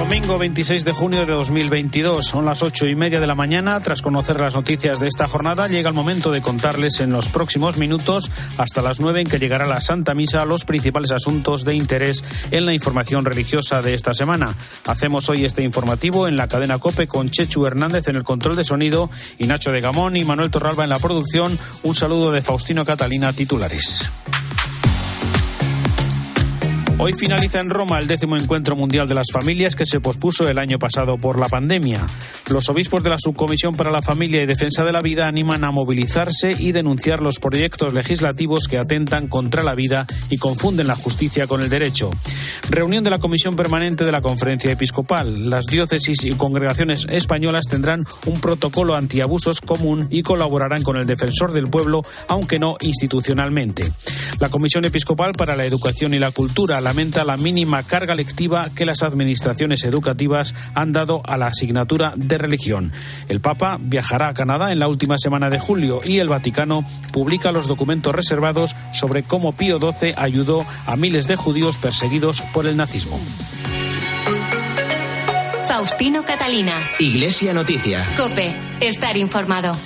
Domingo 26 de junio de 2022, son las ocho y media de la mañana. Tras conocer las noticias de esta jornada, llega el momento de contarles en los próximos minutos, hasta las nueve en que llegará la Santa Misa, los principales asuntos de interés en la información religiosa de esta semana. Hacemos hoy este informativo en la cadena Cope con Chechu Hernández en el control de sonido y Nacho de Gamón y Manuel Torralba en la producción. Un saludo de Faustino Catalina, titulares. Hoy finaliza en Roma el décimo encuentro mundial de las familias que se pospuso el año pasado por la pandemia. Los obispos de la Subcomisión para la Familia y Defensa de la Vida animan a movilizarse y denunciar los proyectos legislativos que atentan contra la vida y confunden la justicia con el derecho. Reunión de la Comisión Permanente de la Conferencia Episcopal. Las diócesis y congregaciones españolas tendrán un protocolo antiabusos común y colaborarán con el defensor del pueblo, aunque no institucionalmente. La Comisión Episcopal para la Educación y la Cultura, lamenta la mínima carga lectiva que las administraciones educativas han dado a la asignatura de religión. El Papa viajará a Canadá en la última semana de julio y el Vaticano publica los documentos reservados sobre cómo Pío XII ayudó a miles de judíos perseguidos por el nazismo. Faustino Catalina. Iglesia Noticia. Cope, estar informado.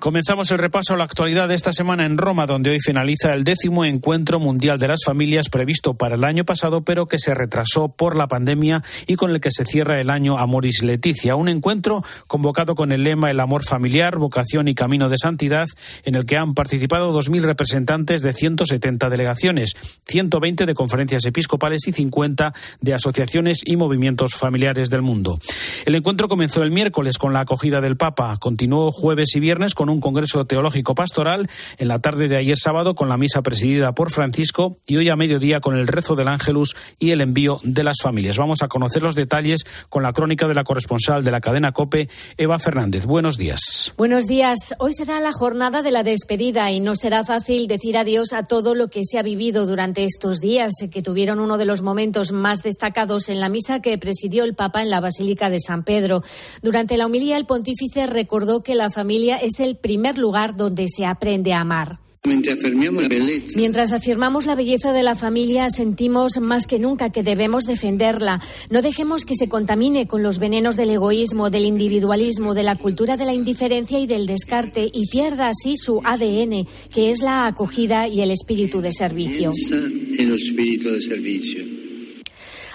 Comenzamos el repaso a la actualidad de esta semana en Roma, donde hoy finaliza el décimo encuentro mundial de las familias previsto para el año pasado, pero que se retrasó por la pandemia y con el que se cierra el año Amoris Leticia. Un encuentro convocado con el lema El amor familiar, vocación y camino de santidad, en el que han participado 2.000 representantes de 170 delegaciones, 120 de conferencias episcopales y 50 de asociaciones y movimientos familiares del mundo. El encuentro comenzó el miércoles con la acogida del Papa, continuó jueves y viernes con un congreso teológico pastoral, en la tarde de ayer sábado con la misa presidida por Francisco y hoy a mediodía con el rezo del Ángelus y el envío de las familias. Vamos a conocer los detalles con la crónica de la corresponsal de la cadena COPE, Eva Fernández. Buenos días. Buenos días. Hoy será la jornada de la despedida y no será fácil decir adiós a todo lo que se ha vivido durante estos días, que tuvieron uno de los momentos más destacados en la misa que presidió el Papa en la Basílica de San Pedro. Durante la humilía, el pontífice recordó que la familia es el primer lugar donde se aprende a amar. Mientras afirmamos la belleza de la familia, sentimos más que nunca que debemos defenderla. No dejemos que se contamine con los venenos del egoísmo, del individualismo, de la cultura de la indiferencia y del descarte y pierda así su ADN, que es la acogida y el espíritu de servicio.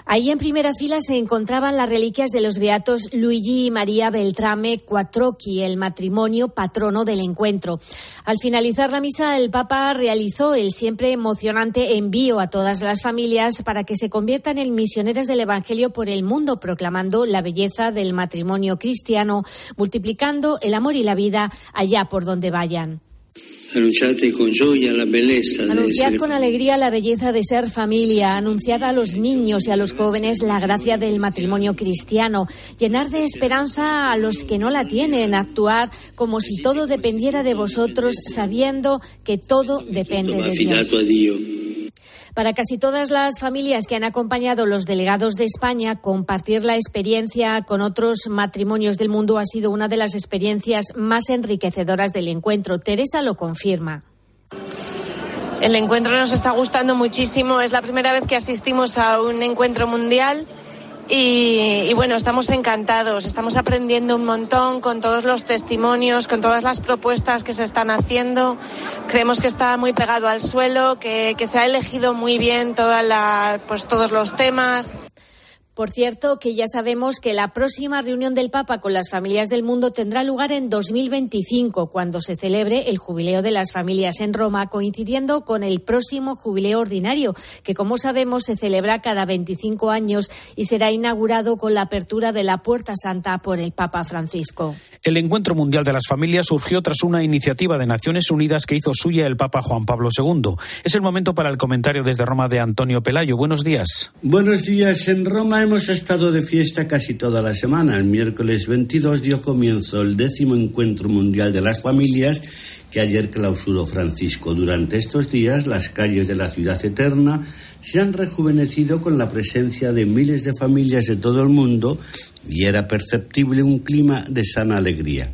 Ahí en primera fila se encontraban las reliquias de los beatos Luigi y María Beltrame Quattrocchi, el matrimonio patrono del encuentro. Al finalizar la misa, el Papa realizó el siempre emocionante envío a todas las familias para que se conviertan en misioneras del Evangelio por el mundo, proclamando la belleza del matrimonio cristiano, multiplicando el amor y la vida allá por donde vayan. Anunciad con alegría la belleza de ser familia, anunciad a los niños y a los jóvenes la gracia del matrimonio cristiano, llenar de esperanza a los que no la tienen, actuar como si todo dependiera de vosotros, sabiendo que todo depende de Dios. Para casi todas las familias que han acompañado los delegados de España, compartir la experiencia con otros matrimonios del mundo ha sido una de las experiencias más enriquecedoras del encuentro. Teresa lo confirma. El encuentro nos está gustando muchísimo. Es la primera vez que asistimos a un encuentro mundial y, bueno, estamos encantados, estamos aprendiendo un montón con todos los testimonios, con todas las propuestas que se están haciendo. Creemos que está muy pegado al suelo, que, que se ha elegido muy bien toda la, pues, todos los temas. Por cierto, que ya sabemos que la próxima reunión del Papa con las familias del mundo tendrá lugar en 2025, cuando se celebre el jubileo de las familias en Roma, coincidiendo con el próximo jubileo ordinario, que como sabemos se celebra cada 25 años y será inaugurado con la apertura de la Puerta Santa por el Papa Francisco. El Encuentro Mundial de las Familias surgió tras una iniciativa de Naciones Unidas que hizo suya el Papa Juan Pablo II. Es el momento para el comentario desde Roma de Antonio Pelayo. Buenos días. Buenos días. En Roma hemos estado de fiesta casi toda la semana. El miércoles 22 dio comienzo el décimo encuentro mundial de las familias que ayer clausuró Francisco. Durante estos días, las calles de la ciudad eterna se han rejuvenecido con la presencia de miles de familias de todo el mundo y era perceptible un clima de sana alegría.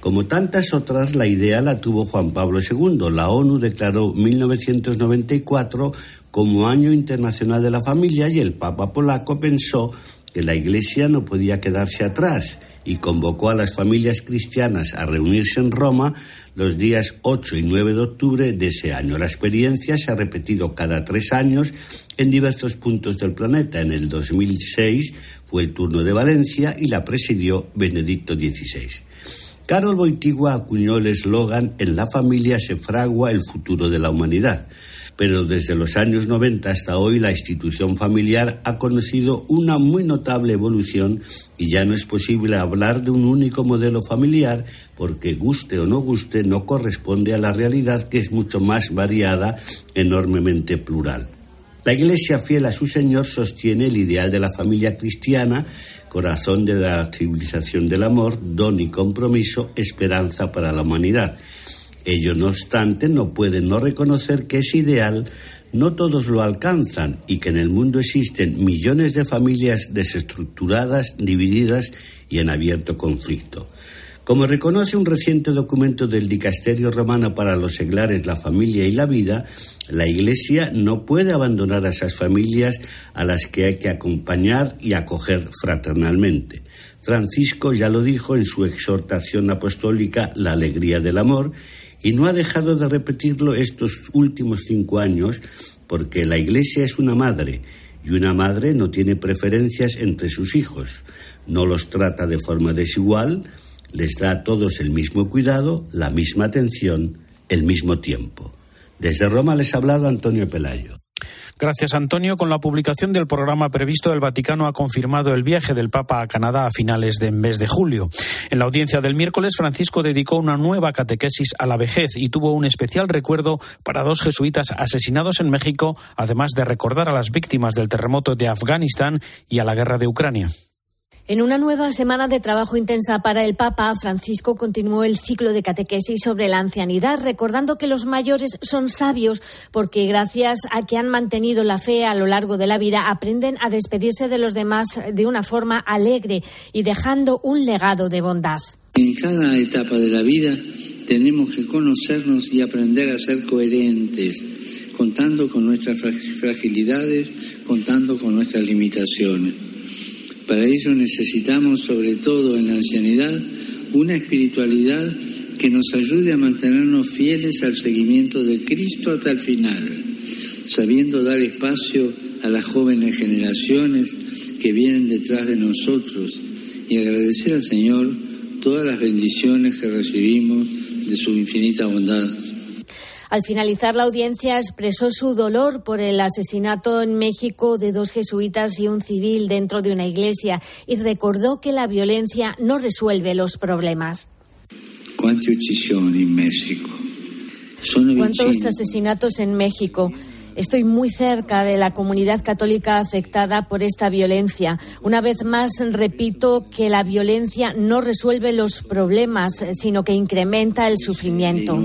Como tantas otras, la idea la tuvo Juan Pablo II. La ONU declaró 1994 como Año Internacional de la Familia y el Papa polaco pensó que la Iglesia no podía quedarse atrás y convocó a las familias cristianas a reunirse en Roma los días 8 y 9 de octubre de ese año. La experiencia se ha repetido cada tres años en diversos puntos del planeta. En el 2006 fue el turno de Valencia y la presidió Benedicto XVI. Carol Boitigua acuñó el eslogan En la familia se fragua el futuro de la humanidad. Pero desde los años 90 hasta hoy la institución familiar ha conocido una muy notable evolución y ya no es posible hablar de un único modelo familiar porque guste o no guste no corresponde a la realidad que es mucho más variada, enormemente plural. La Iglesia fiel a su Señor sostiene el ideal de la familia cristiana corazón de la civilización del amor, don y compromiso, esperanza para la humanidad. Ello, no obstante, no puede no reconocer que ese ideal no todos lo alcanzan y que en el mundo existen millones de familias desestructuradas, divididas y en abierto conflicto. Como reconoce un reciente documento del Dicasterio Romano para los seglares La familia y la vida, la Iglesia no puede abandonar a esas familias a las que hay que acompañar y acoger fraternalmente. Francisco ya lo dijo en su exhortación apostólica La alegría del amor y no ha dejado de repetirlo estos últimos cinco años porque la Iglesia es una madre y una madre no tiene preferencias entre sus hijos, no los trata de forma desigual, les da a todos el mismo cuidado, la misma atención, el mismo tiempo. Desde Roma les ha hablado Antonio Pelayo. Gracias, Antonio. Con la publicación del programa previsto, el Vaticano ha confirmado el viaje del Papa a Canadá a finales de mes de julio. En la audiencia del miércoles, Francisco dedicó una nueva catequesis a la vejez y tuvo un especial recuerdo para dos jesuitas asesinados en México, además de recordar a las víctimas del terremoto de Afganistán y a la guerra de Ucrania. En una nueva semana de trabajo intensa para el Papa, Francisco continuó el ciclo de catequesis sobre la ancianidad, recordando que los mayores son sabios porque gracias a que han mantenido la fe a lo largo de la vida, aprenden a despedirse de los demás de una forma alegre y dejando un legado de bondad. En cada etapa de la vida tenemos que conocernos y aprender a ser coherentes, contando con nuestras fragilidades, contando con nuestras limitaciones. Para ello necesitamos, sobre todo en la ancianidad, una espiritualidad que nos ayude a mantenernos fieles al seguimiento de Cristo hasta el final, sabiendo dar espacio a las jóvenes generaciones que vienen detrás de nosotros y agradecer al Señor todas las bendiciones que recibimos de su infinita bondad. Al finalizar la audiencia expresó su dolor por el asesinato en México de dos jesuitas y un civil dentro de una iglesia y recordó que la violencia no resuelve los problemas. ¿Cuántas en México? ¿Cuántos asesinatos en México? Estoy muy cerca de la comunidad católica afectada por esta violencia. Una vez más, repito que la violencia no resuelve los problemas, sino que incrementa el sufrimiento.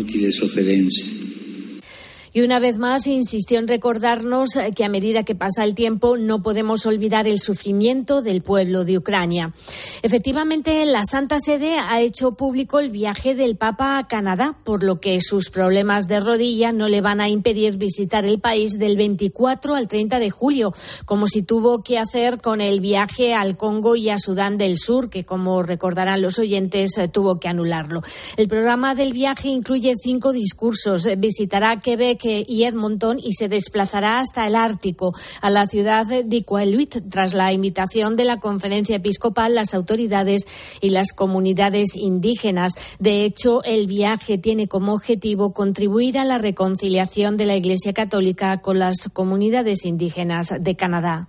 Y una vez más insistió en recordarnos que a medida que pasa el tiempo no podemos olvidar el sufrimiento del pueblo de Ucrania. Efectivamente, la Santa Sede ha hecho público el viaje del Papa a Canadá, por lo que sus problemas de rodilla no le van a impedir visitar el país del 24 al 30 de julio, como si tuvo que hacer con el viaje al Congo y a Sudán del Sur, que como recordarán los oyentes tuvo que anularlo. El programa del viaje incluye cinco discursos. Visitará Quebec y Edmonton y se desplazará hasta el Ártico, a la ciudad de Iqaluit, tras la invitación de la conferencia episcopal, las autoridades y las comunidades indígenas. De hecho, el viaje tiene como objetivo contribuir a la reconciliación de la Iglesia Católica con las comunidades indígenas de Canadá.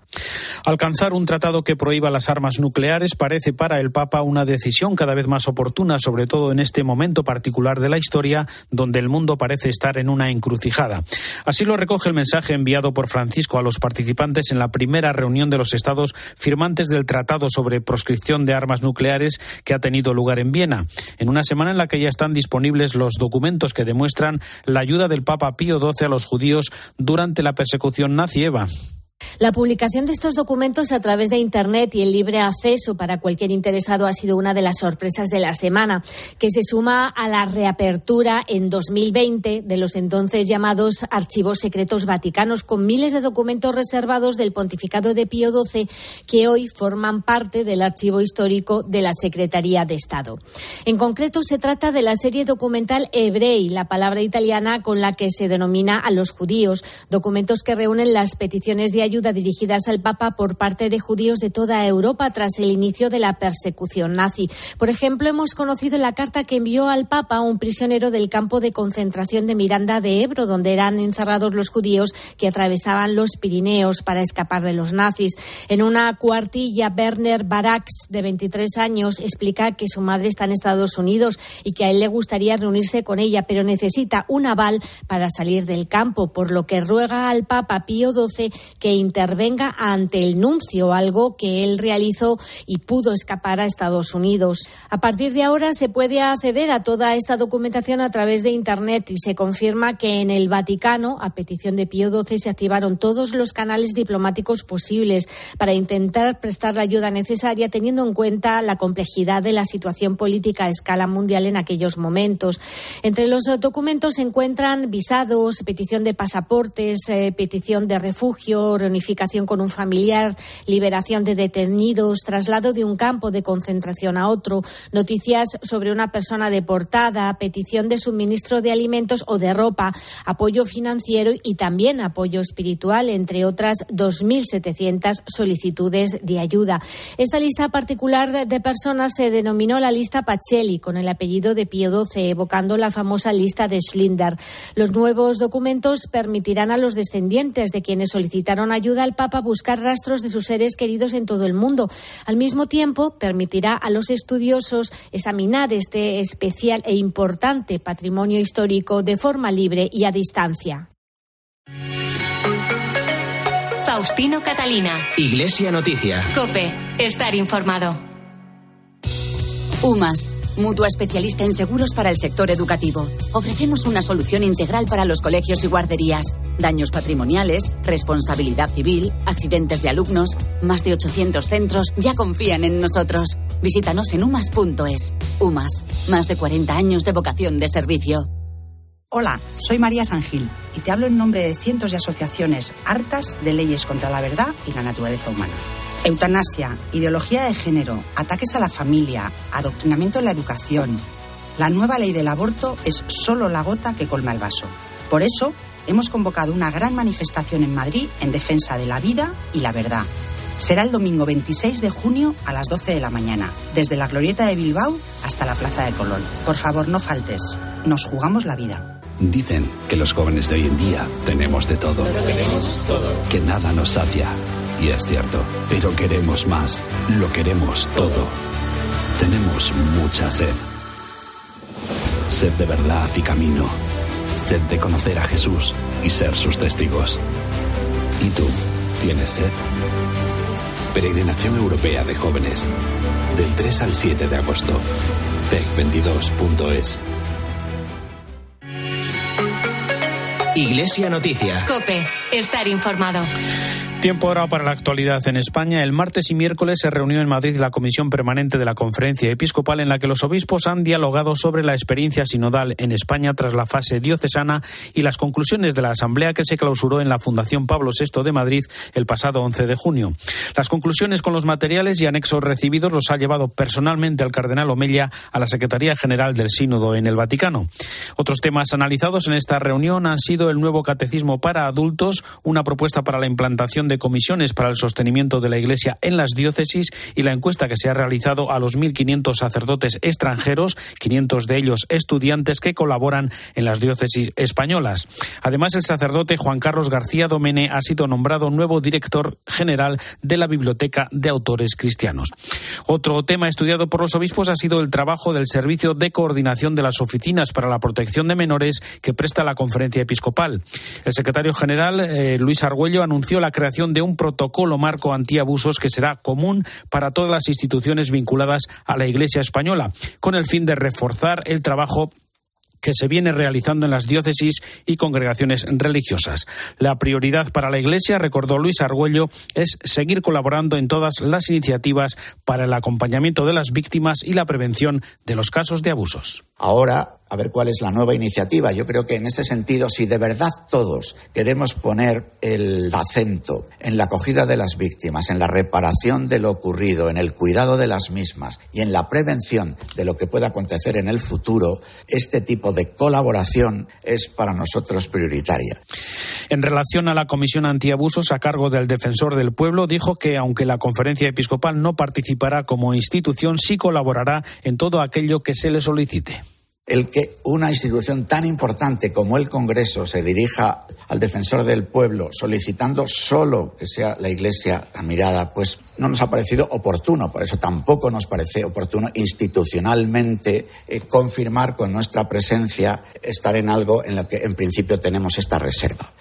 Alcanzar un tratado que prohíba las armas nucleares parece para el Papa una decisión cada vez más oportuna, sobre todo en este momento particular de la historia, donde el mundo parece estar en una encrucijada. Así lo recoge el mensaje enviado por Francisco a los participantes en la primera reunión de los Estados firmantes del Tratado sobre Proscripción de Armas Nucleares que ha tenido lugar en Viena, en una semana en la que ya están disponibles los documentos que demuestran la ayuda del Papa Pío XII a los judíos durante la persecución nazi-eva. La publicación de estos documentos a través de Internet y el libre acceso para cualquier interesado ha sido una de las sorpresas de la semana, que se suma a la reapertura en 2020 de los entonces llamados archivos secretos vaticanos, con miles de documentos reservados del pontificado de Pío XII que hoy forman parte del archivo histórico de la Secretaría de Estado. En concreto, se trata de la serie documental Hebrei, la palabra italiana con la que se denomina a los judíos, documentos que reúnen las peticiones de ayuda dirigidas al Papa por parte de judíos de toda Europa tras el inicio de la persecución nazi. Por ejemplo, hemos conocido la carta que envió al Papa un prisionero del campo de concentración de Miranda de Ebro, donde eran encerrados los judíos que atravesaban los Pirineos para escapar de los nazis. En una cuartilla, Werner Barax, de 23 años, explica que su madre está en Estados Unidos y que a él le gustaría reunirse con ella, pero necesita un aval para salir del campo, por lo que ruega al Papa Pío XII que intervenga ante el nuncio, algo que él realizó y pudo escapar a Estados Unidos. A partir de ahora se puede acceder a toda esta documentación a través de Internet y se confirma que en el Vaticano, a petición de Pío XII, se activaron todos los canales diplomáticos posibles para intentar prestar la ayuda necesaria teniendo en cuenta la complejidad de la situación política a escala mundial en aquellos momentos. Entre los documentos se encuentran visados, petición de pasaportes, eh, petición de refugio, reunificación con un familiar, liberación de detenidos, traslado de un campo de concentración a otro, noticias sobre una persona deportada, petición de suministro de alimentos o de ropa, apoyo financiero y también apoyo espiritual, entre otras 2.700 solicitudes de ayuda. Esta lista particular de personas se denominó la lista Pacelli, con el apellido de Pío XII, evocando la famosa lista de Schlinder. Los nuevos documentos permitirán a los descendientes de quienes solicitaron ayuda al Papa buscar rastros de sus seres queridos en todo el mundo. Al mismo tiempo, permitirá a los estudiosos examinar este especial e importante patrimonio histórico de forma libre y a distancia. Faustino Catalina. Iglesia Noticia. Cope. Estar informado. UMAS. Mutua especialista en seguros para el sector educativo. Ofrecemos una solución integral para los colegios y guarderías. Daños patrimoniales, responsabilidad civil, accidentes de alumnos. Más de 800 centros ya confían en nosotros. Visítanos en umas.es. UMAS. Más de 40 años de vocación de servicio. Hola, soy María Sangil y te hablo en nombre de cientos de asociaciones hartas de leyes contra la verdad y la naturaleza humana. Eutanasia, ideología de género, ataques a la familia, adoctrinamiento en la educación. La nueva ley del aborto es solo la gota que colma el vaso. Por eso, hemos convocado una gran manifestación en Madrid en defensa de la vida y la verdad. Será el domingo 26 de junio a las 12 de la mañana, desde la Glorieta de Bilbao hasta la Plaza de Colón. Por favor, no faltes. Nos jugamos la vida. Dicen que los jóvenes de hoy en día tenemos de todo. tenemos todo. Que nada nos sacia. Y es cierto, pero queremos más. Lo queremos todo. Tenemos mucha sed. Sed de verdad y camino. Sed de conocer a Jesús y ser sus testigos. ¿Y tú tienes sed? Peregrinación Europea de Jóvenes. Del 3 al 7 de agosto. PEC22.es. Iglesia Noticia. Cope. Estar informado. Tiempo ahora para la actualidad en España. El martes y miércoles se reunió en Madrid la Comisión Permanente de la Conferencia Episcopal en la que los obispos han dialogado sobre la experiencia sinodal en España tras la fase diocesana y las conclusiones de la Asamblea que se clausuró en la Fundación Pablo VI de Madrid el pasado 11 de junio. Las conclusiones con los materiales y anexos recibidos los ha llevado personalmente al cardenal Omella a la Secretaría General del Sínodo en el Vaticano. Otros temas analizados en esta reunión han sido el nuevo catecismo para adultos, una propuesta para la implantación de comisiones para el sostenimiento de la Iglesia en las diócesis y la encuesta que se ha realizado a los 1.500 sacerdotes extranjeros, 500 de ellos estudiantes que colaboran en las diócesis españolas. Además, el sacerdote Juan Carlos García Domene ha sido nombrado nuevo director general de la Biblioteca de Autores Cristianos. Otro tema estudiado por los obispos ha sido el trabajo del Servicio de Coordinación de las Oficinas para la Protección de Menores que presta la Conferencia Episcopal. El secretario general, eh, Luis Argüello, anunció la creación de un protocolo marco antiabusos que será común para todas las instituciones vinculadas a la Iglesia española, con el fin de reforzar el trabajo que se viene realizando en las diócesis y congregaciones religiosas. La prioridad para la Iglesia, recordó Luis Argüello, es seguir colaborando en todas las iniciativas para el acompañamiento de las víctimas y la prevención de los casos de abusos. Ahora a ver cuál es la nueva iniciativa. Yo creo que en ese sentido, si de verdad todos queremos poner el acento en la acogida de las víctimas, en la reparación de lo ocurrido, en el cuidado de las mismas y en la prevención de lo que pueda acontecer en el futuro, este tipo de colaboración es para nosotros prioritaria. En relación a la Comisión Antiabusos a cargo del Defensor del Pueblo, dijo que aunque la Conferencia Episcopal no participará como institución, sí colaborará en todo aquello que se le solicite el que una institución tan importante como el Congreso se dirija al defensor del pueblo solicitando solo que sea la Iglesia la mirada, pues no nos ha parecido oportuno. Por eso tampoco nos parece oportuno institucionalmente eh, confirmar con nuestra presencia estar en algo en lo que en principio tenemos esta reserva.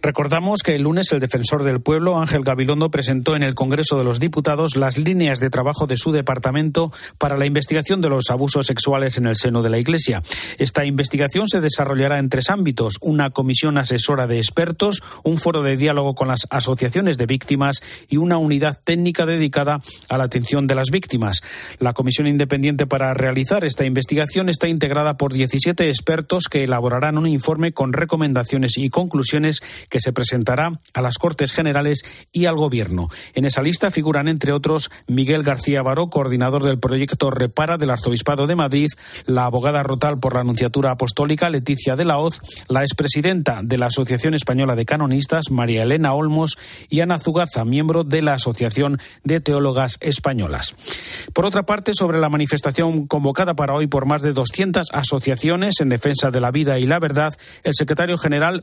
Recordamos que el lunes el defensor del pueblo, Ángel Gabilondo, presentó en el Congreso de los Diputados las líneas de trabajo de su departamento para la investigación de los abusos sexuales en el seno de la Iglesia. Esta investigación se desarrollará en tres ámbitos: una comisión asesora de expertos, un foro de diálogo con las asociaciones de víctimas y una unidad técnica dedicada a la atención de las víctimas. La comisión independiente para realizar esta investigación está integrada por 17 expertos que elaborarán un informe con recomendaciones y conclusiones que se presentará a las Cortes Generales y al Gobierno. En esa lista figuran, entre otros, Miguel García Baró, coordinador del proyecto Repara del Arzobispado de Madrid, la abogada rotal por la Anunciatura Apostólica, Leticia de la Hoz, la expresidenta de la Asociación Española de Canonistas, María Elena Olmos, y Ana Zugaza, miembro de la Asociación de Teólogas Españolas. Por otra parte, sobre la manifestación convocada para hoy por más de 200 asociaciones en defensa de la vida y la verdad, el secretario general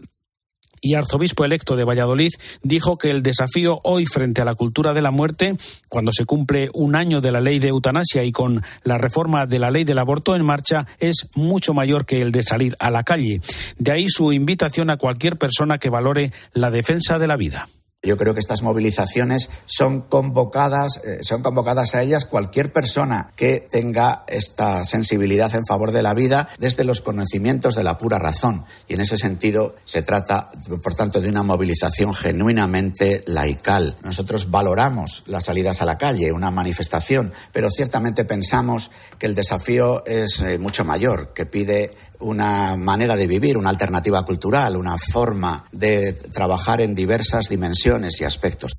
y arzobispo electo de Valladolid, dijo que el desafío hoy frente a la cultura de la muerte, cuando se cumple un año de la ley de eutanasia y con la reforma de la ley del aborto en marcha, es mucho mayor que el de salir a la calle. De ahí su invitación a cualquier persona que valore la defensa de la vida. Yo creo que estas movilizaciones son convocadas, eh, son convocadas a ellas cualquier persona que tenga esta sensibilidad en favor de la vida desde los conocimientos de la pura razón. Y en ese sentido se trata, por tanto, de una movilización genuinamente laical. Nosotros valoramos las salidas a la calle, una manifestación, pero ciertamente pensamos que el desafío es eh, mucho mayor, que pide una manera de vivir, una alternativa cultural, una forma de trabajar en diversas dimensiones y aspectos.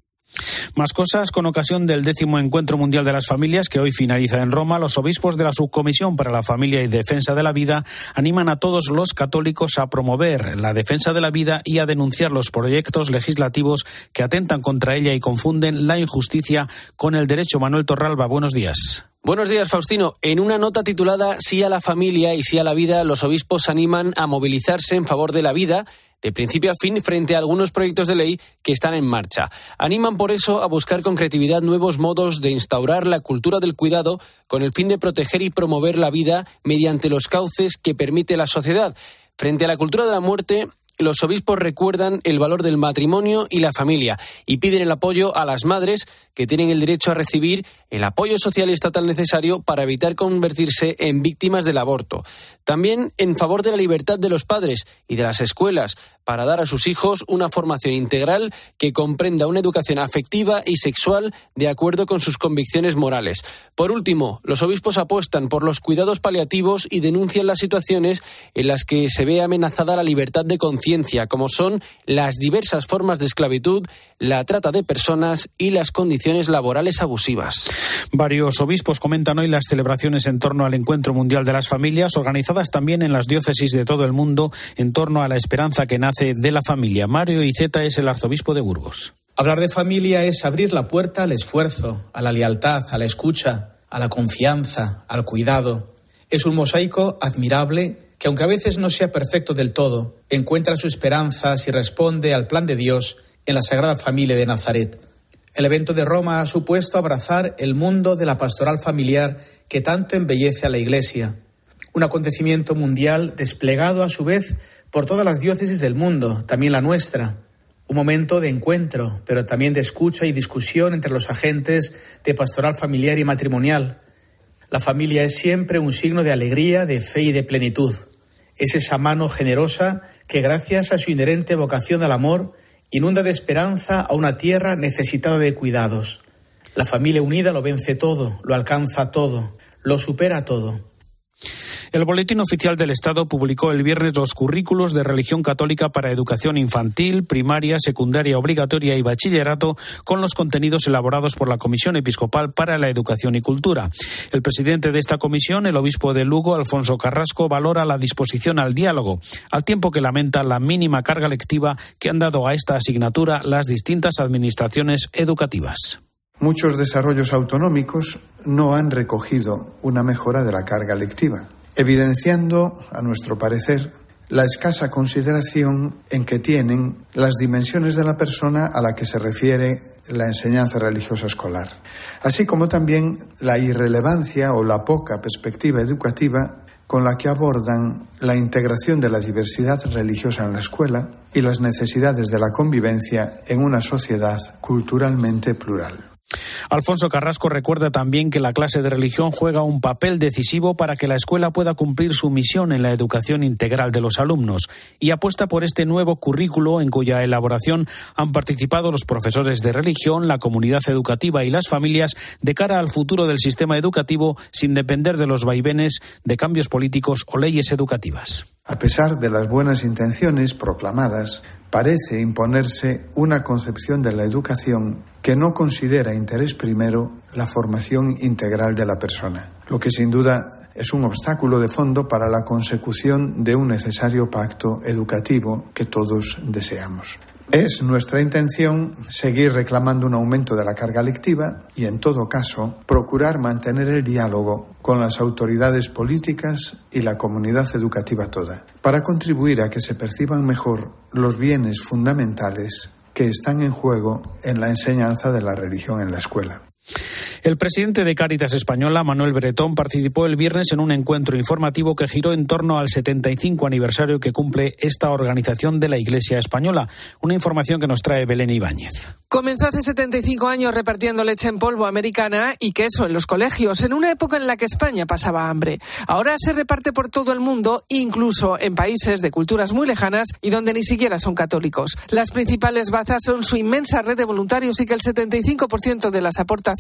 Más cosas con ocasión del décimo Encuentro Mundial de las Familias que hoy finaliza en Roma. Los obispos de la Subcomisión para la Familia y Defensa de la Vida animan a todos los católicos a promover la defensa de la vida y a denunciar los proyectos legislativos que atentan contra ella y confunden la injusticia con el derecho. Manuel Torralba, buenos días. Buenos días, Faustino. En una nota titulada Sí a la familia y sí a la vida, los obispos animan a movilizarse en favor de la vida de principio a fin frente a algunos proyectos de ley que están en marcha. Animan por eso a buscar con creatividad nuevos modos de instaurar la cultura del cuidado con el fin de proteger y promover la vida mediante los cauces que permite la sociedad. Frente a la cultura de la muerte, los obispos recuerdan el valor del matrimonio y la familia y piden el apoyo a las madres que tienen el derecho a recibir el apoyo social y estatal necesario para evitar convertirse en víctimas del aborto. También en favor de la libertad de los padres y de las escuelas para dar a sus hijos una formación integral que comprenda una educación afectiva y sexual de acuerdo con sus convicciones morales. Por último, los obispos apuestan por los cuidados paliativos y denuncian las situaciones en las que se ve amenazada la libertad de conciencia, como son las diversas formas de esclavitud, la trata de personas y las condiciones laborales abusivas. Varios obispos comentan hoy las celebraciones en torno al Encuentro Mundial de las Familias, también en las diócesis de todo el mundo, en torno a la esperanza que nace de la familia. Mario Iceta es el arzobispo de Burgos. Hablar de familia es abrir la puerta al esfuerzo, a la lealtad, a la escucha, a la confianza, al cuidado. Es un mosaico admirable que, aunque a veces no sea perfecto del todo, encuentra su esperanza si responde al plan de Dios en la Sagrada Familia de Nazaret. El evento de Roma ha supuesto abrazar el mundo de la pastoral familiar que tanto embellece a la Iglesia. Un acontecimiento mundial desplegado a su vez por todas las diócesis del mundo, también la nuestra. Un momento de encuentro, pero también de escucha y discusión entre los agentes de pastoral familiar y matrimonial. La familia es siempre un signo de alegría, de fe y de plenitud. Es esa mano generosa que gracias a su inherente vocación al amor inunda de esperanza a una tierra necesitada de cuidados. La familia unida lo vence todo, lo alcanza todo, lo supera todo. El Boletín Oficial del Estado publicó el viernes los currículos de religión católica para educación infantil, primaria, secundaria obligatoria y bachillerato con los contenidos elaborados por la Comisión Episcopal para la Educación y Cultura. El presidente de esta comisión, el obispo de Lugo, Alfonso Carrasco, valora la disposición al diálogo, al tiempo que lamenta la mínima carga lectiva que han dado a esta asignatura las distintas administraciones educativas. Muchos desarrollos autonómicos no han recogido una mejora de la carga lectiva evidenciando, a nuestro parecer, la escasa consideración en que tienen las dimensiones de la persona a la que se refiere la enseñanza religiosa escolar, así como también la irrelevancia o la poca perspectiva educativa con la que abordan la integración de la diversidad religiosa en la escuela y las necesidades de la convivencia en una sociedad culturalmente plural. Alfonso Carrasco recuerda también que la clase de religión juega un papel decisivo para que la escuela pueda cumplir su misión en la educación integral de los alumnos y apuesta por este nuevo currículo en cuya elaboración han participado los profesores de religión, la comunidad educativa y las familias de cara al futuro del sistema educativo sin depender de los vaivenes de cambios políticos o leyes educativas. A pesar de las buenas intenciones proclamadas, parece imponerse una concepción de la educación que no considera interés primero la formación integral de la persona, lo que sin duda es un obstáculo de fondo para la consecución de un necesario pacto educativo que todos deseamos. Es nuestra intención seguir reclamando un aumento de la carga lectiva y, en todo caso, procurar mantener el diálogo con las autoridades políticas y la comunidad educativa toda, para contribuir a que se perciban mejor los bienes fundamentales que están en juego en la enseñanza de la religión en la escuela. El presidente de Cáritas Española, Manuel Bretón, participó el viernes en un encuentro informativo que giró en torno al 75 aniversario que cumple esta organización de la Iglesia Española. Una información que nos trae Belén Ibáñez. Comenzó hace 75 años repartiendo leche en polvo americana y queso en los colegios, en una época en la que España pasaba hambre. Ahora se reparte por todo el mundo, incluso en países de culturas muy lejanas y donde ni siquiera son católicos. Las principales bazas son su inmensa red de voluntarios y que el 75% de las aportaciones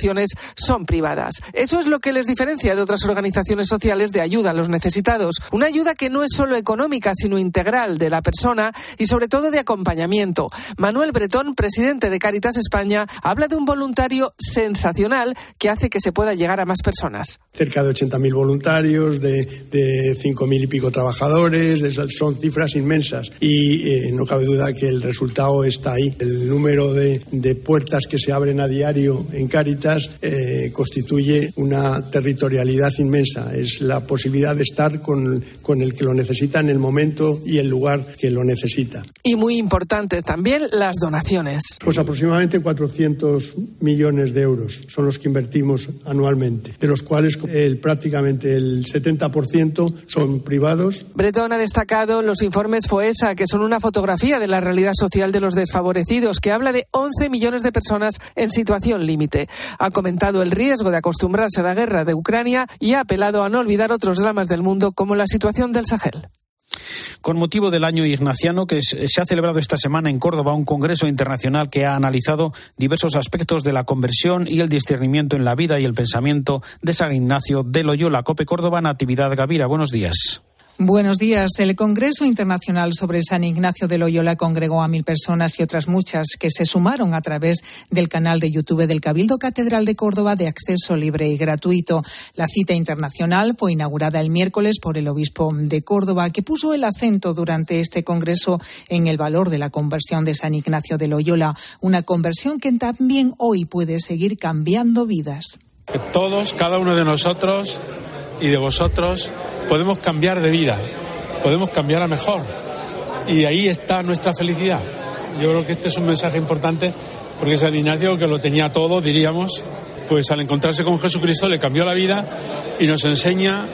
son privadas. Eso es lo que les diferencia de otras organizaciones sociales de ayuda a los necesitados. Una ayuda que no es solo económica, sino integral de la persona y sobre todo de acompañamiento. Manuel Bretón, presidente de Caritas España, habla de un voluntario sensacional que hace que se pueda llegar a más personas. Cerca de 80.000 voluntarios, de, de 5.000 y pico trabajadores, son cifras inmensas y eh, no cabe duda que el resultado está ahí. El número de, de puertas que se abren a diario en Caritas eh, constituye una territorialidad inmensa. Es la posibilidad de estar con, con el que lo necesita en el momento y el lugar que lo necesita. Y muy importante también las donaciones. Pues aproximadamente 400 millones de euros son los que invertimos anualmente, de los cuales el, prácticamente el 70% son privados. Bretón ha destacado los informes FOESA, que son una fotografía de la realidad social de los desfavorecidos, que habla de 11 millones de personas en situación límite. Ha comentado el riesgo de acostumbrarse a la guerra de Ucrania y ha apelado a no olvidar otros dramas del mundo como la situación del Sahel. Con motivo del año ignaciano que se ha celebrado esta semana en Córdoba un congreso internacional que ha analizado diversos aspectos de la conversión y el discernimiento en la vida y el pensamiento de San Ignacio de Loyola. Cope Córdoba, Natividad Gavira. Buenos días. Buenos días. El Congreso Internacional sobre San Ignacio de Loyola congregó a mil personas y otras muchas que se sumaron a través del canal de YouTube del Cabildo Catedral de Córdoba de acceso libre y gratuito. La cita internacional fue inaugurada el miércoles por el obispo de Córdoba, que puso el acento durante este Congreso en el valor de la conversión de San Ignacio de Loyola, una conversión que también hoy puede seguir cambiando vidas. Todos, cada uno de nosotros y de vosotros podemos cambiar de vida, podemos cambiar a mejor. Y ahí está nuestra felicidad. Yo creo que este es un mensaje importante porque San Ignacio, que lo tenía todo, diríamos, pues al encontrarse con Jesucristo le cambió la vida y nos enseña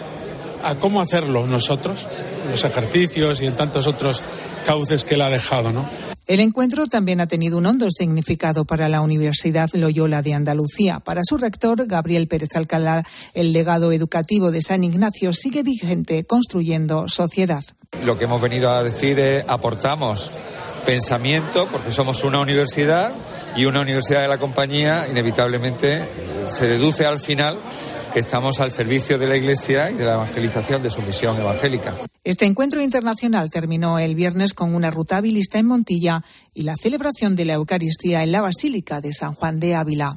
a cómo hacerlo nosotros, en los ejercicios y en tantos otros cauces que él ha dejado, ¿no? El encuentro también ha tenido un hondo significado para la Universidad Loyola de Andalucía. Para su rector, Gabriel Pérez Alcalá, el legado educativo de San Ignacio sigue vigente, construyendo sociedad. Lo que hemos venido a decir es aportamos pensamiento, porque somos una universidad y una universidad de la compañía, inevitablemente se deduce al final que estamos al servicio de la Iglesia y de la evangelización de su misión evangélica. Este encuentro internacional terminó el viernes con una rutabilista en Montilla y la celebración de la Eucaristía en la Basílica de San Juan de Ávila.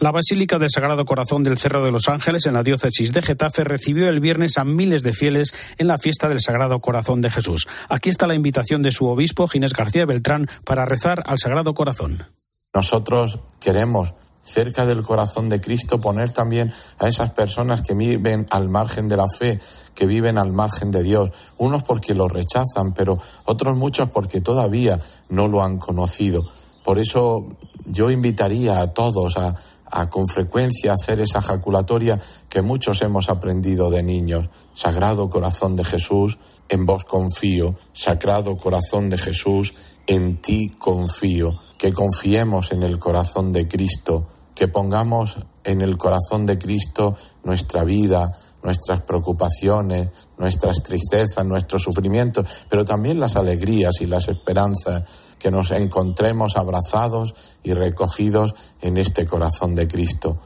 La Basílica del Sagrado Corazón del Cerro de los Ángeles en la diócesis de Getafe recibió el viernes a miles de fieles en la fiesta del Sagrado Corazón de Jesús. Aquí está la invitación de su obispo, Ginés García Beltrán, para rezar al Sagrado Corazón. Nosotros queremos cerca del corazón de Cristo, poner también a esas personas que viven al margen de la fe, que viven al margen de Dios, unos porque lo rechazan, pero otros muchos porque todavía no lo han conocido. Por eso yo invitaría a todos a, a con frecuencia hacer esa jaculatoria que muchos hemos aprendido de niños. Sagrado corazón de Jesús, en vos confío. Sagrado corazón de Jesús, en ti confío. Que confiemos en el corazón de Cristo que pongamos en el corazón de Cristo nuestra vida, nuestras preocupaciones, nuestras tristezas, nuestros sufrimientos, pero también las alegrías y las esperanzas, que nos encontremos abrazados y recogidos en este corazón de Cristo.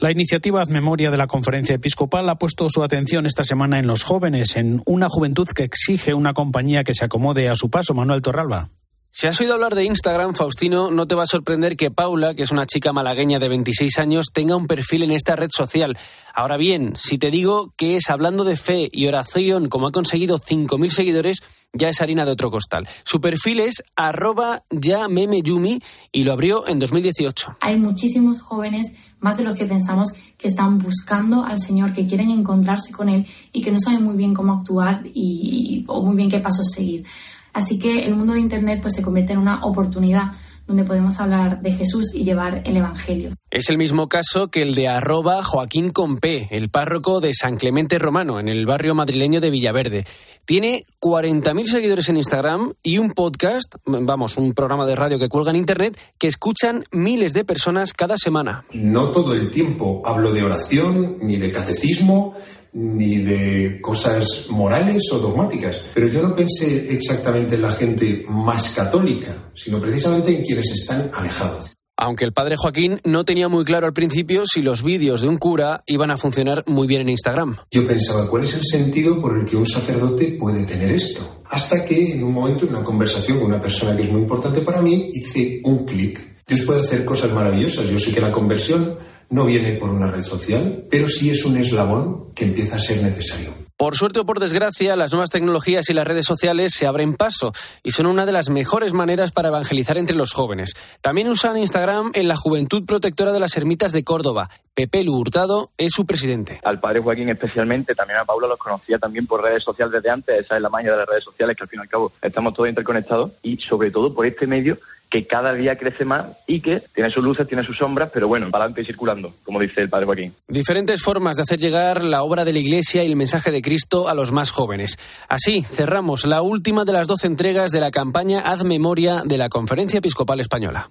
La iniciativa Haz Memoria de la Conferencia Episcopal ha puesto su atención esta semana en los jóvenes, en una juventud que exige una compañía que se acomode a su paso. Manuel Torralba. Si has oído hablar de Instagram, Faustino, no te va a sorprender que Paula, que es una chica malagueña de 26 años, tenga un perfil en esta red social. Ahora bien, si te digo que es hablando de fe y oración, como ha conseguido 5.000 seguidores, ya es harina de otro costal. Su perfil es arroba ya memeyumi y lo abrió en 2018. Hay muchísimos jóvenes, más de los que pensamos, que están buscando al Señor, que quieren encontrarse con Él y que no saben muy bien cómo actuar y, o muy bien qué pasos seguir. Así que el mundo de Internet pues, se convierte en una oportunidad donde podemos hablar de Jesús y llevar el Evangelio. Es el mismo caso que el de arroba Joaquín Compé, el párroco de San Clemente Romano, en el barrio madrileño de Villaverde. Tiene 40.000 seguidores en Instagram y un podcast, vamos, un programa de radio que cuelga en Internet, que escuchan miles de personas cada semana. No todo el tiempo hablo de oración ni de catecismo ni de cosas morales o dogmáticas. Pero yo no pensé exactamente en la gente más católica, sino precisamente en quienes están alejados. Aunque el padre Joaquín no tenía muy claro al principio si los vídeos de un cura iban a funcionar muy bien en Instagram. Yo pensaba, ¿cuál es el sentido por el que un sacerdote puede tener esto? Hasta que en un momento, en una conversación con una persona que es muy importante para mí, hice un clic. Dios puede hacer cosas maravillosas. Yo sé que la conversión no viene por una red social, pero sí es un eslabón que empieza a ser necesario. Por suerte o por desgracia, las nuevas tecnologías y las redes sociales se abren paso y son una de las mejores maneras para evangelizar entre los jóvenes. También usan Instagram en la Juventud Protectora de las Ermitas de Córdoba. Pepe Lu Hurtado es su presidente. Al padre Joaquín especialmente, también a Paula los conocía también por redes sociales desde antes. Esa es la maña de las redes sociales, que al fin y al cabo estamos todos interconectados y sobre todo por este medio que cada día crece más y que tiene sus luces, tiene sus sombras, pero bueno, para adelante y circulando, como dice el padre Joaquín. Diferentes formas de hacer llegar la obra de la Iglesia y el mensaje de Cristo a los más jóvenes. Así cerramos la última de las doce entregas de la campaña Haz Memoria de la Conferencia Episcopal Española.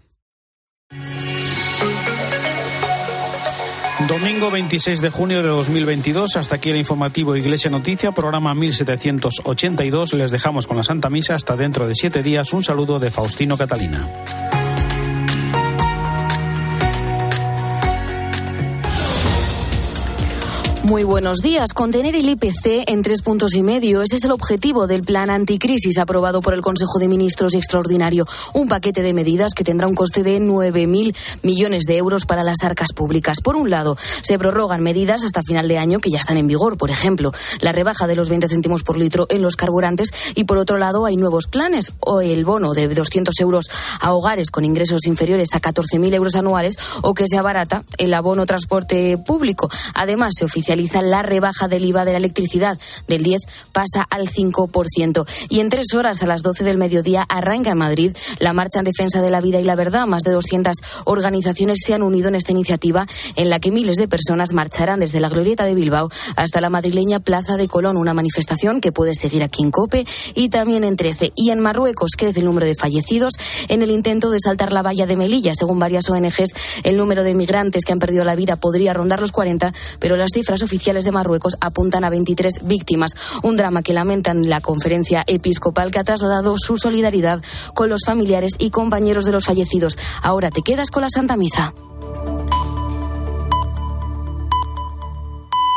Domingo 26 de junio de 2022, hasta aquí el informativo Iglesia Noticia, programa 1782. Les dejamos con la Santa Misa hasta dentro de siete días. Un saludo de Faustino Catalina. Muy buenos días. Contener el IPC en tres puntos y medio. Ese es el objetivo del plan anticrisis aprobado por el Consejo de Ministros extraordinario. Un paquete de medidas que tendrá un coste de 9.000 millones de euros para las arcas públicas. Por un lado, se prorrogan medidas hasta final de año que ya están en vigor. Por ejemplo, la rebaja de los 20 céntimos por litro en los carburantes. Y por otro lado, hay nuevos planes. O el bono de 200 euros a hogares con ingresos inferiores a 14.000 euros anuales o que se abarata el abono transporte público. Además, se oficializa oficializa la rebaja del IVA de la electricidad. Del 10 pasa al 5%. Y en tres horas, a las 12 del mediodía, arranca en Madrid la marcha en defensa de la vida y la verdad. Más de 200 organizaciones se han unido en esta iniciativa en la que miles de personas marcharán desde la Glorieta de Bilbao hasta la madrileña Plaza de Colón. Una manifestación que puede seguir aquí en Cope y también en Trece. Y en Marruecos crece el número de fallecidos en el intento de saltar la valla de Melilla. Según varias ONGs, el número de migrantes que han perdido la vida podría rondar los 40, pero las cifras oficiales de Marruecos apuntan a 23 víctimas. Un drama que lamentan la conferencia episcopal que ha trasladado su solidaridad con los familiares y compañeros de los fallecidos. Ahora te quedas con la Santa Misa.